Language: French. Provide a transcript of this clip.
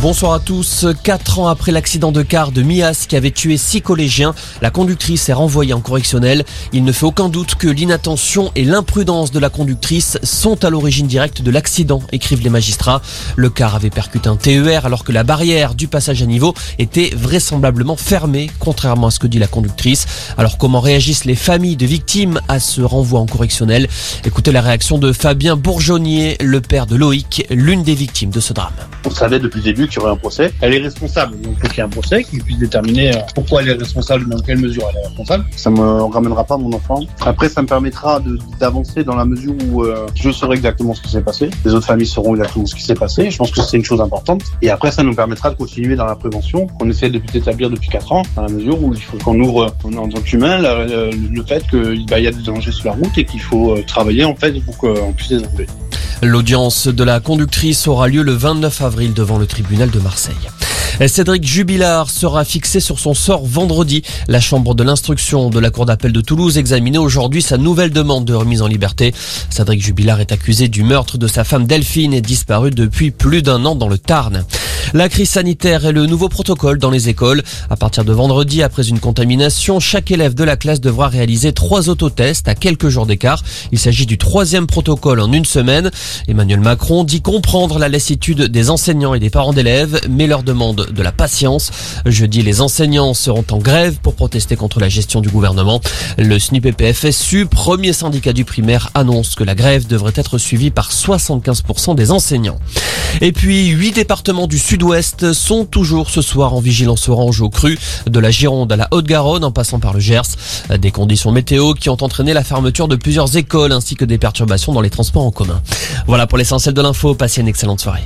Bonsoir à tous. Quatre ans après l'accident de car de Mias qui avait tué six collégiens, la conductrice est renvoyée en correctionnel. Il ne fait aucun doute que l'inattention et l'imprudence de la conductrice sont à l'origine directe de l'accident, écrivent les magistrats. Le car avait percuté un TER alors que la barrière du passage à niveau était vraisemblablement fermée, contrairement à ce que dit la conductrice. Alors comment réagissent les familles de victimes à ce renvoi en correctionnel? Écoutez la réaction de Fabien Bourgeonnier, le père de Loïc, l'une des victimes de ce drame. On savait depuis le début qu'il y aurait un procès. Elle est responsable, donc il faut qu'il y ait un procès qui puisse déterminer euh, pourquoi elle est responsable, dans quelle mesure elle est responsable. Ça me ramènera pas mon enfant. Après, ça me permettra d'avancer dans la mesure où euh, je saurai exactement ce qui s'est passé. Les autres familles sauront exactement ce qui s'est passé. Je pense que c'est une chose importante. Et après, ça nous permettra de continuer dans la prévention qu'on essaie de d'établir depuis 4 ans, dans la mesure où il faut qu'on ouvre en tant qu'humain le, fait qu'il bah, y a des dangers sur la route et qu'il faut euh, travailler en fait pour qu'on puisse les enlever. L'audience de la conductrice aura lieu le 29 avril devant le tribunal de Marseille. Cédric Jubilard sera fixé sur son sort vendredi. La chambre de l'instruction de la cour d'appel de Toulouse examinait aujourd'hui sa nouvelle demande de remise en liberté. Cédric Jubilard est accusé du meurtre de sa femme Delphine et disparu depuis plus d'un an dans le Tarn. La crise sanitaire et le nouveau protocole dans les écoles. À partir de vendredi, après une contamination, chaque élève de la classe devra réaliser trois autotests à quelques jours d'écart. Il s'agit du troisième protocole en une semaine. Emmanuel Macron dit comprendre la lassitude des enseignants et des parents d'élèves, mais leur demande de la patience. Jeudi, les enseignants seront en grève pour protester contre la gestion du gouvernement. Le SNUPPFSU, premier syndicat du primaire, annonce que la grève devrait être suivie par 75% des enseignants. Et puis, huit départements du sud-ouest sont toujours ce soir en vigilance orange au cru, de la Gironde à la Haute-Garonne en passant par le Gers. Des conditions météo qui ont entraîné la fermeture de plusieurs écoles ainsi que des perturbations dans les transports en commun. Voilà pour l'essentiel de l'info. Passez une excellente soirée.